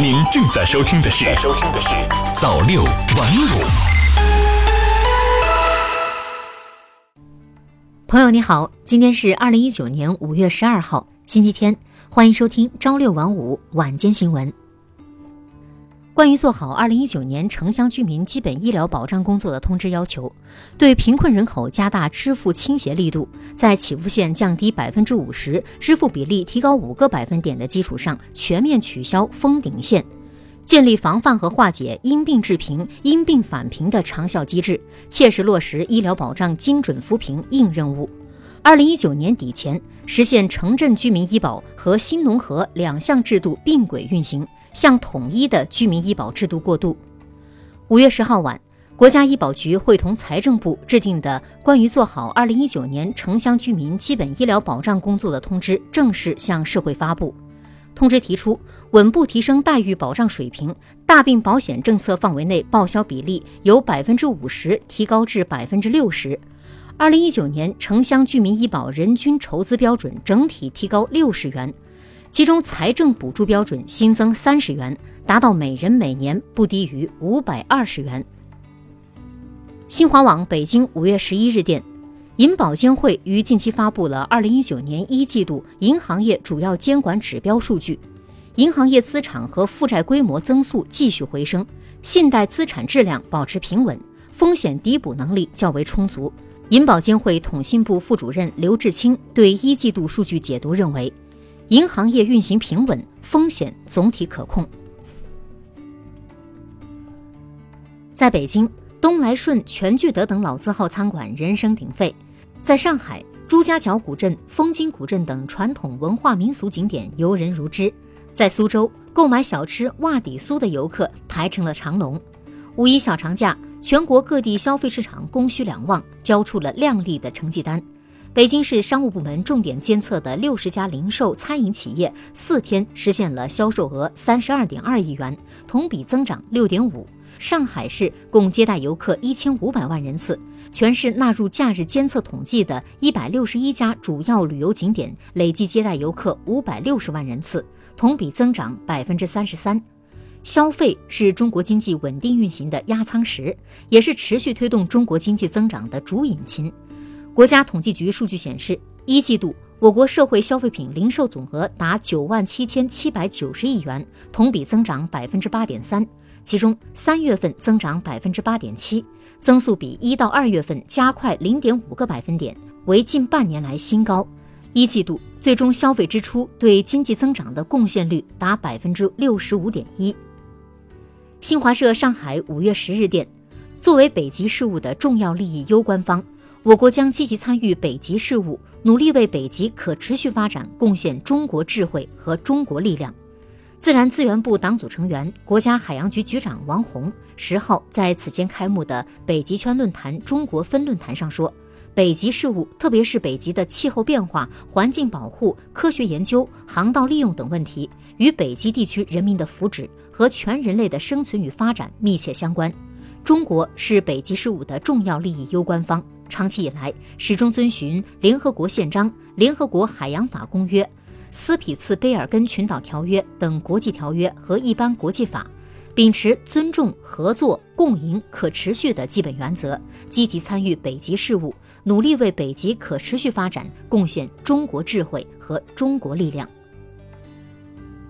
您正在收听的是《收听的是早六晚五》。朋友你好，今天是二零一九年五月十二号，星期天，欢迎收听朝六晚五晚间新闻。关于做好二零一九年城乡居民基本医疗保障工作的通知要求，对贫困人口加大支付倾斜力度，在起付线降低百分之五十、支付比例提高五个百分点的基础上，全面取消封顶线，建立防范和化解因病致贫、因病返贫的长效机制，切实落实医疗保障精准扶贫硬任务。二零一九年底前，实现城镇居民医保和新农合两项制度并轨运行。向统一的居民医保制度过渡。五月十号晚，国家医保局会同财政部制定的《关于做好二零一九年城乡居民基本医疗保障工作的通知》正式向社会发布。通知提出，稳步提升待遇保障水平，大病保险政策范围内报销比例由百分之五十提高至百分之六十。二零一九年城乡居民医保人均筹资标准整体提高六十元。其中，财政补助标准新增三十元，达到每人每年不低于五百二十元。新华网北京五月十一日电，银保监会于近期发布了二零一九年一季度银行业主要监管指标数据，银行业资产和负债规模增速继续回升，信贷资产质量保持平稳，风险抵补能力较为充足。银保监会统信部副主任刘志清对一季度数据解读认为。银行业运行平稳，风险总体可控。在北京，东来顺、全聚德等老字号餐馆人声鼎沸；在上海，朱家角古镇、枫泾古镇等传统文化民俗景点游人如织；在苏州，购买小吃袜底酥的游客排成了长龙。五一小长假，全国各地消费市场供需两旺，交出了亮丽的成绩单。北京市商务部门重点监测的六十家零售餐饮企业，四天实现了销售额三十二点二亿元，同比增长六点五。上海市共接待游客一千五百万人次，全市纳入假日监测统计的一百六十一家主要旅游景点，累计接待游客五百六十万人次，同比增长百分之三十三。消费是中国经济稳定运行的压舱石，也是持续推动中国经济增长的主引擎。国家统计局数据显示，一季度我国社会消费品零售总额达九万七千七百九十亿元，同比增长百分之八点三。其中，三月份增长百分之八点七，增速比一到二月份加快零点五个百分点，为近半年来新高。一季度最终消费支出对经济增长的贡献率达百分之六十五点一。新华社上海五月十日电，作为北极事务的重要利益攸关方。我国将积极参与北极事务，努力为北极可持续发展贡献中国智慧和中国力量。自然资源部党组成员、国家海洋局局长王宏十号在此前开幕的北极圈论坛中国分论坛上说：“北极事务，特别是北极的气候变化、环境保护、科学研究、航道利用等问题，与北极地区人民的福祉和全人类的生存与发展密切相关。中国是北极事务的重要利益攸关方。”长期以来，始终遵循联合国宪章、联合国海洋法公约、斯匹茨卑尔根群岛条约等国际条约和一般国际法，秉持尊重、合作、共赢、可持续的基本原则，积极参与北极事务，努力为北极可持续发展贡献中国智慧和中国力量。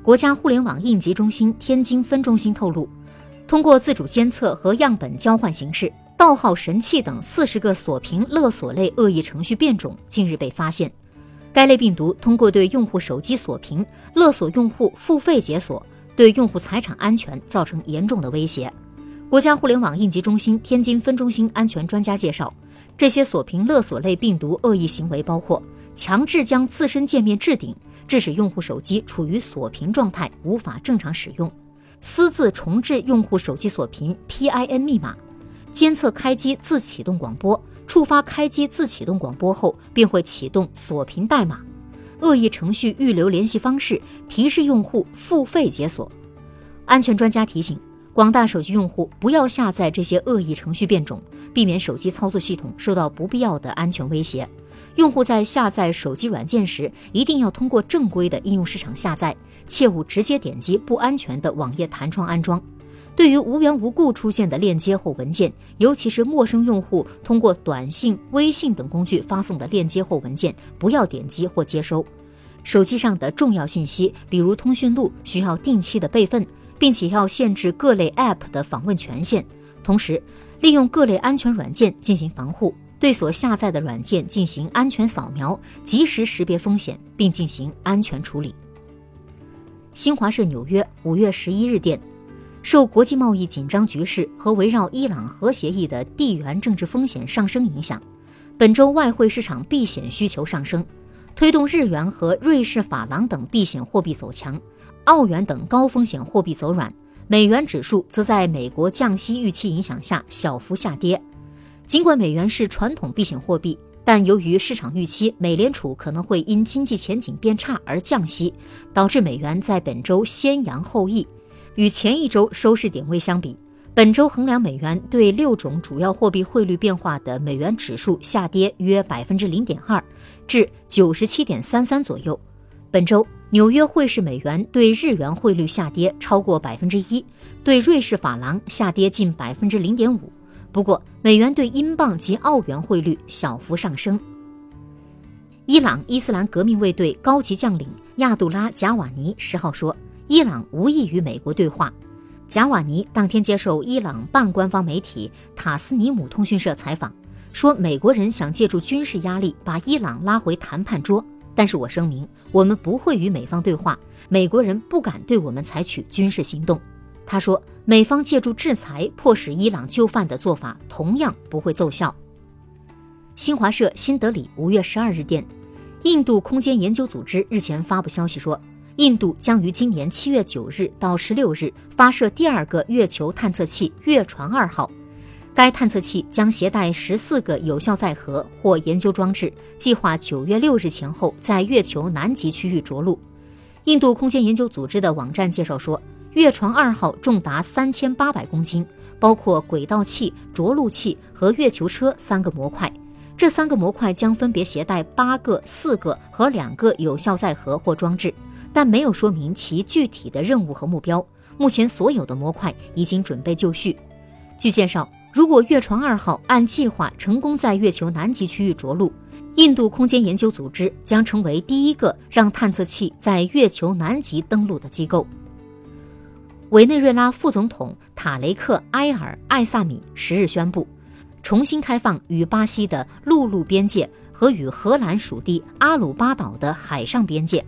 国家互联网应急中心天津分中心透露，通过自主监测和样本交换形式。盗号神器等四十个锁屏勒索类恶意程序变种近日被发现，该类病毒通过对用户手机锁屏勒索用户付费解锁，对用户财产安全造成严重的威胁。国家互联网应急中心天津分中心安全专家介绍，这些锁屏勒索类病毒恶意行为包括强制将自身界面置顶，致使用户手机处于锁屏状态，无法正常使用；私自重置用户手机锁屏 PIN 密码。监测开机自启动广播，触发开机自启动广播后，便会启动锁屏代码。恶意程序预留联系方式，提示用户付费解锁。安全专家提醒广大手机用户不要下载这些恶意程序变种，避免手机操作系统受到不必要的安全威胁。用户在下载手机软件时，一定要通过正规的应用市场下载，切勿直接点击不安全的网页弹窗安装。对于无缘无故出现的链接或文件，尤其是陌生用户通过短信、微信等工具发送的链接或文件，不要点击或接收。手机上的重要信息，比如通讯录，需要定期的备份，并且要限制各类 App 的访问权限。同时，利用各类安全软件进行防护，对所下载的软件进行安全扫描，及时识别风险，并进行安全处理。新华社纽约五月十一日电。受国际贸易紧张局势和围绕伊朗核协议的地缘政治风险上升影响，本周外汇市场避险需求上升，推动日元和瑞士法郎等避险货币走强，澳元等高风险货币走软，美元指数则在美国降息预期影响下小幅下跌。尽管美元是传统避险货币，但由于市场预期美联储可能会因经济前景变差而降息，导致美元在本周先扬后抑。与前一周收市点位相比，本周衡量美元对六种主要货币汇率变化的美元指数下跌约百分之零点二，至九十七点三三左右。本周纽约汇市美元对日元汇率下跌超过百分之一，对瑞士法郎下跌近百分之零点五。不过，美元对英镑及澳元汇率小幅上升。伊朗伊斯兰革命卫队高级将领亚杜拉·贾瓦尼十号说。伊朗无意与美国对话。贾瓦尼当天接受伊朗半官方媒体塔斯尼姆通讯社采访，说美国人想借助军事压力把伊朗拉回谈判桌。但是我声明，我们不会与美方对话，美国人不敢对我们采取军事行动。他说，美方借助制裁迫使伊朗就范的做法同样不会奏效。新华社新德里五月十二日电，印度空间研究组织日前发布消息说。印度将于今年七月九日到十六日发射第二个月球探测器“月船二号”。该探测器将携带十四个有效载荷或研究装置，计划九月六日前后在月球南极区域着陆。印度空间研究组织的网站介绍说，“月船二号”重达三千八百公斤，包括轨道器、着陆器和月球车三个模块。这三个模块将分别携带八个、四个和两个有效载荷或装置。但没有说明其具体的任务和目标。目前所有的模块已经准备就绪。据介绍，如果月船二号按计划成功在月球南极区域着陆，印度空间研究组织将成为第一个让探测器在月球南极登陆的机构。委内瑞拉副总统塔雷克·埃尔·艾萨米十日宣布，重新开放与巴西的陆路边界和与荷兰属地阿鲁巴岛的海上边界。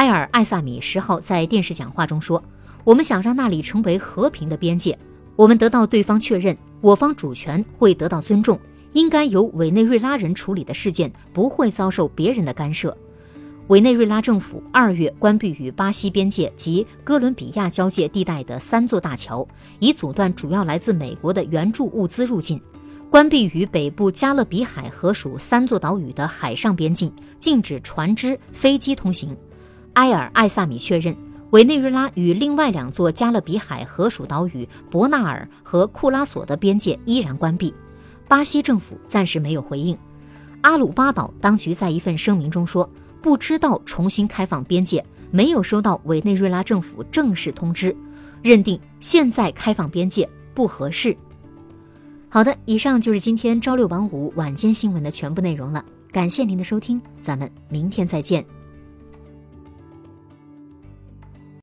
埃尔艾萨米十号在电视讲话中说：“我们想让那里成为和平的边界。我们得到对方确认，我方主权会得到尊重。应该由委内瑞拉人处理的事件不会遭受别人的干涉。”委内瑞拉政府二月关闭与巴西边界及哥伦比亚交界地带的三座大桥，以阻断主要来自美国的援助物资入境；关闭与北部加勒比海河属三座岛屿的海上边境，禁止船只、飞机通行。埃尔艾萨米确认，委内瑞拉与另外两座加勒比海河属岛屿伯纳尔和库拉索的边界依然关闭。巴西政府暂时没有回应。阿鲁巴岛当局在一份声明中说，不知道重新开放边界，没有收到委内瑞拉政府正式通知，认定现在开放边界不合适。好的，以上就是今天朝六晚五晚间新闻的全部内容了。感谢您的收听，咱们明天再见。